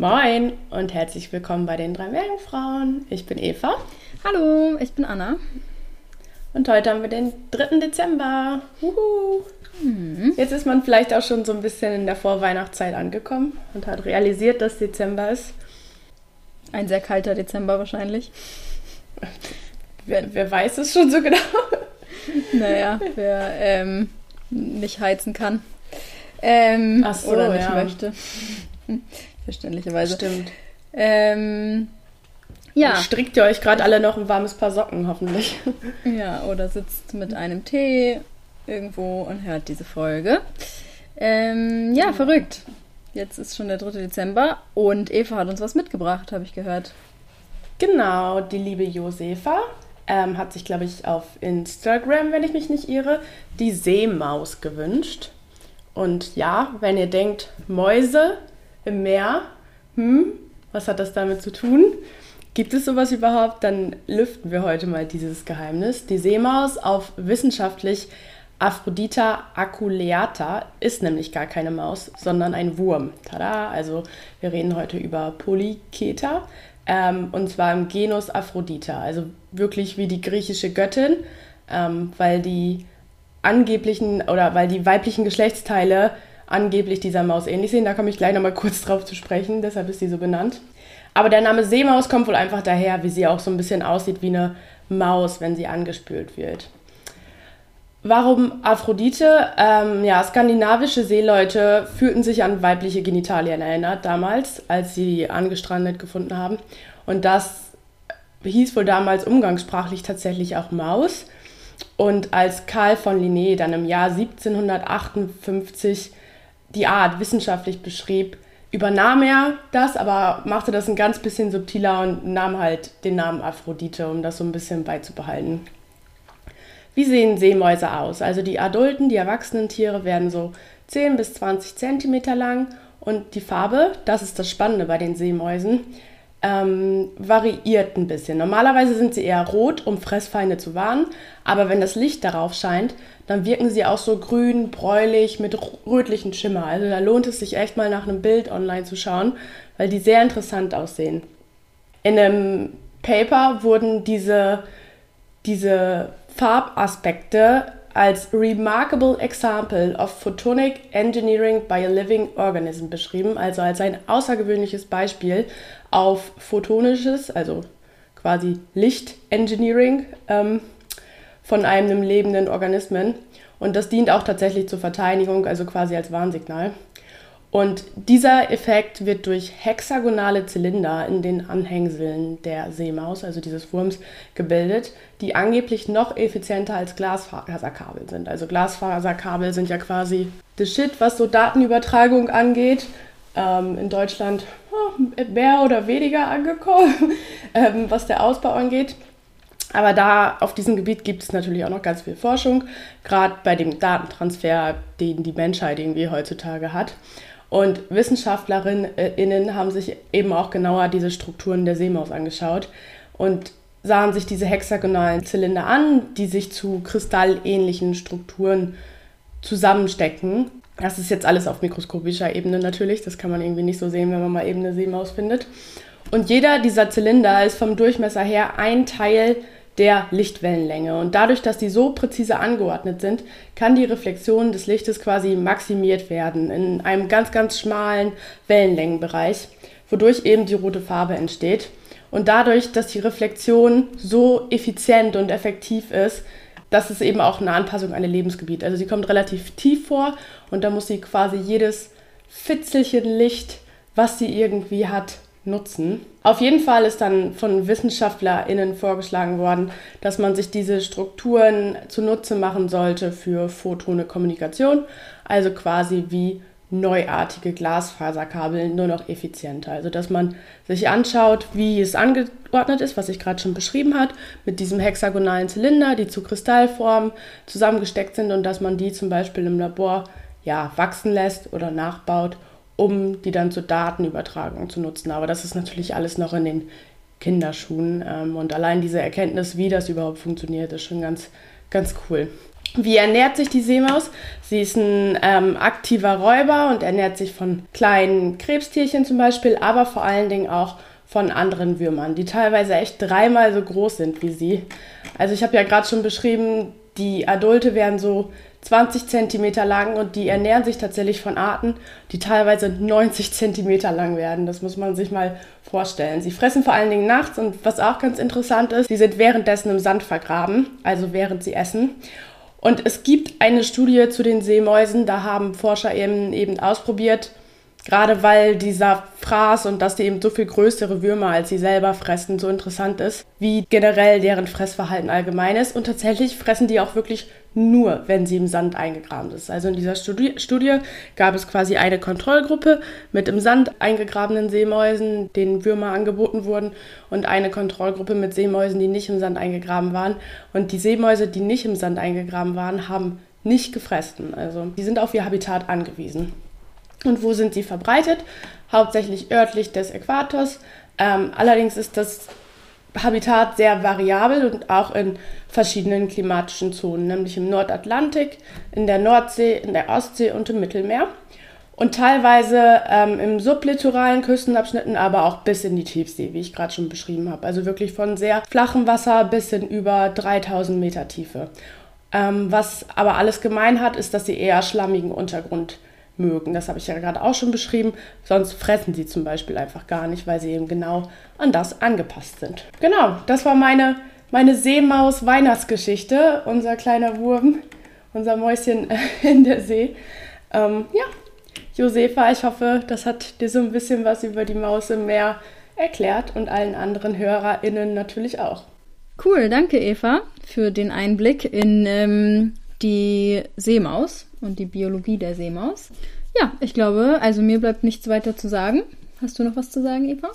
Moin und herzlich willkommen bei den drei Meerjungfrauen. Ich bin Eva Hallo, ich bin Anna. und heute haben wir den 3. Dezember. Wuhu. Mhm. Jetzt ist man vielleicht auch schon so ein bisschen in der Vorweihnachtszeit angekommen und hat realisiert, dass Dezember ist. Ein sehr kalter Dezember wahrscheinlich. Wer, wer weiß es schon so genau? Naja, wer ähm, nicht heizen kann. Ähm, Ach so, oder nicht ja. möchte. Verständlicherweise. Stimmt. Ähm, ja, Strickt ihr euch gerade alle noch ein warmes Paar Socken, hoffentlich. ja, oder sitzt mit einem Tee irgendwo und hört diese Folge. Ähm, ja, verrückt. Jetzt ist schon der 3. Dezember und Eva hat uns was mitgebracht, habe ich gehört. Genau, die liebe Josefa ähm, hat sich, glaube ich, auf Instagram, wenn ich mich nicht irre, die Seemaus gewünscht. Und ja, wenn ihr denkt, Mäuse im Meer, hm, was hat das damit zu tun? Gibt es sowas überhaupt? Dann lüften wir heute mal dieses Geheimnis. Die Seemaus auf wissenschaftlich Aphrodita aculeata ist nämlich gar keine Maus, sondern ein Wurm. Tada! Also wir reden heute über Polyketa ähm, und zwar im Genus Aphrodita, also wirklich wie die griechische Göttin, ähm, weil die angeblichen oder weil die weiblichen Geschlechtsteile angeblich dieser Maus ähnlich sehen. Da komme ich gleich nochmal kurz drauf zu sprechen, deshalb ist sie so benannt. Aber der Name Seemaus kommt wohl einfach daher, wie sie auch so ein bisschen aussieht wie eine Maus, wenn sie angespült wird. Warum Aphrodite? Ähm, ja, skandinavische Seeleute fühlten sich an weibliche Genitalien erinnert damals, als sie angestrandet gefunden haben. Und das hieß wohl damals umgangssprachlich tatsächlich auch Maus. Und als Karl von Linné dann im Jahr 1758 die Art wissenschaftlich beschrieb, übernahm er das, aber machte das ein ganz bisschen subtiler und nahm halt den Namen Aphrodite, um das so ein bisschen beizubehalten. Wie sehen Seemäuse aus? Also die adulten, die erwachsenen Tiere werden so 10 bis 20 Zentimeter lang und die Farbe, das ist das Spannende bei den Seemäusen, ähm, variiert ein bisschen. Normalerweise sind sie eher rot, um Fressfeinde zu warnen, aber wenn das Licht darauf scheint, dann wirken sie auch so grün, bräulich mit rötlichen Schimmer. Also da lohnt es sich echt mal nach einem Bild online zu schauen, weil die sehr interessant aussehen. In einem Paper wurden diese, diese Farbaspekte als Remarkable Example of Photonic Engineering by a Living Organism beschrieben, also als ein außergewöhnliches Beispiel auf photonisches, also quasi Lichtengineering ähm, von einem lebenden Organismen. Und das dient auch tatsächlich zur Verteidigung, also quasi als Warnsignal. Und dieser Effekt wird durch hexagonale Zylinder in den Anhängseln der Seemaus, also dieses Wurms, gebildet, die angeblich noch effizienter als Glasfaserkabel sind. Also Glasfaserkabel sind ja quasi the shit, was so Datenübertragung angeht. Ähm, in Deutschland oh, mehr oder weniger angekommen, ähm, was der Ausbau angeht. Aber da auf diesem Gebiet gibt es natürlich auch noch ganz viel Forschung, gerade bei dem Datentransfer, den die Menschheit irgendwie heutzutage hat. Und WissenschaftlerInnen haben sich eben auch genauer diese Strukturen der Seemaus angeschaut und sahen sich diese hexagonalen Zylinder an, die sich zu kristallähnlichen Strukturen zusammenstecken. Das ist jetzt alles auf mikroskopischer Ebene natürlich, das kann man irgendwie nicht so sehen, wenn man mal eben eine Seemaus findet. Und jeder dieser Zylinder ist vom Durchmesser her ein Teil der Lichtwellenlänge. Und dadurch, dass die so präzise angeordnet sind, kann die Reflexion des Lichtes quasi maximiert werden in einem ganz, ganz schmalen Wellenlängenbereich, wodurch eben die rote Farbe entsteht. Und dadurch, dass die Reflexion so effizient und effektiv ist, das ist eben auch eine Anpassung an ihr Lebensgebiet. Also sie kommt relativ tief vor und da muss sie quasi jedes Fitzelchen Licht, was sie irgendwie hat, nutzen. Auf jeden Fall ist dann von WissenschaftlerInnen vorgeschlagen worden, dass man sich diese Strukturen zunutze machen sollte für photone Kommunikation, also quasi wie neuartige Glasfaserkabel, nur noch effizienter. Also dass man sich anschaut, wie es angeordnet ist, was ich gerade schon beschrieben habe, mit diesem hexagonalen Zylinder, die zu Kristallformen zusammengesteckt sind und dass man die zum Beispiel im Labor ja, wachsen lässt oder nachbaut um die dann zur Datenübertragung zu nutzen. Aber das ist natürlich alles noch in den Kinderschuhen. Ähm, und allein diese Erkenntnis, wie das überhaupt funktioniert, ist schon ganz, ganz cool. Wie ernährt sich die Seemaus? Sie ist ein ähm, aktiver Räuber und ernährt sich von kleinen Krebstierchen zum Beispiel, aber vor allen Dingen auch von anderen Würmern, die teilweise echt dreimal so groß sind wie sie. Also ich habe ja gerade schon beschrieben, die Adulte werden so 20 cm lang und die ernähren sich tatsächlich von Arten, die teilweise 90 cm lang werden. Das muss man sich mal vorstellen. Sie fressen vor allen Dingen nachts und was auch ganz interessant ist, sie sind währenddessen im Sand vergraben, also während sie essen. Und es gibt eine Studie zu den Seemäusen, da haben Forscher eben, eben ausprobiert, Gerade weil dieser Fraß und dass die eben so viel größere Würmer als sie selber fressen so interessant ist, wie generell deren Fressverhalten allgemein ist. Und tatsächlich fressen die auch wirklich nur, wenn sie im Sand eingegraben ist. Also in dieser Studie, Studie gab es quasi eine Kontrollgruppe mit im Sand eingegrabenen Seemäusen, denen Würmer angeboten wurden, und eine Kontrollgruppe mit Seemäusen, die nicht im Sand eingegraben waren. Und die Seemäuse, die nicht im Sand eingegraben waren, haben nicht gefressen. Also die sind auf ihr Habitat angewiesen. Und wo sind sie verbreitet? Hauptsächlich örtlich des Äquators. Ähm, allerdings ist das Habitat sehr variabel und auch in verschiedenen klimatischen Zonen, nämlich im Nordatlantik, in der Nordsee, in der Ostsee und im Mittelmeer. Und teilweise ähm, im sublittoralen Küstenabschnitten, aber auch bis in die Tiefsee, wie ich gerade schon beschrieben habe. Also wirklich von sehr flachem Wasser bis in über 3000 Meter Tiefe. Ähm, was aber alles gemein hat, ist, dass sie eher schlammigen Untergrund mögen. Das habe ich ja gerade auch schon beschrieben. Sonst fressen sie zum Beispiel einfach gar nicht, weil sie eben genau an das angepasst sind. Genau, das war meine, meine Seemaus-Weihnachtsgeschichte. Unser kleiner Wurm, unser Mäuschen in der See. Ähm, ja, Josefa, ich hoffe, das hat dir so ein bisschen was über die Maus im Meer erklärt und allen anderen HörerInnen natürlich auch. Cool, danke Eva für den Einblick in ähm, die Seemaus und die Biologie der Seemaus. Ja, ich glaube, also mir bleibt nichts weiter zu sagen. Hast du noch was zu sagen, Eva?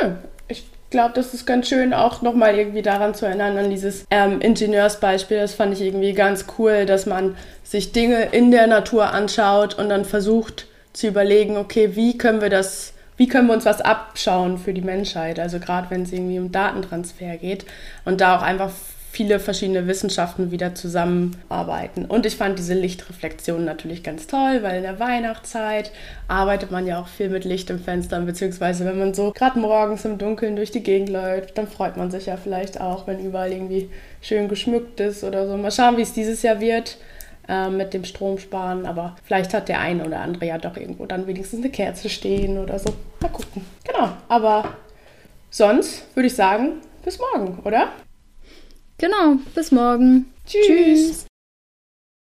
Nö, ich glaube, das ist ganz schön, auch nochmal irgendwie daran zu erinnern, an dieses ähm, Ingenieursbeispiel. Das fand ich irgendwie ganz cool, dass man sich Dinge in der Natur anschaut und dann versucht zu überlegen, okay, wie können wir das wie können wir uns was abschauen für die Menschheit? Also gerade wenn es irgendwie um Datentransfer geht und da auch einfach viele verschiedene Wissenschaften wieder zusammenarbeiten. Und ich fand diese Lichtreflexion natürlich ganz toll, weil in der Weihnachtszeit arbeitet man ja auch viel mit Licht im Fenster, beziehungsweise wenn man so gerade morgens im Dunkeln durch die Gegend läuft, dann freut man sich ja vielleicht auch, wenn überall irgendwie schön geschmückt ist oder so. Mal schauen, wie es dieses Jahr wird äh, mit dem Stromsparen, aber vielleicht hat der eine oder andere ja doch irgendwo dann wenigstens eine Kerze stehen oder so. Mal gucken. Genau, aber sonst würde ich sagen, bis morgen, oder? Genau, bis morgen. Tschüss. Tschüss.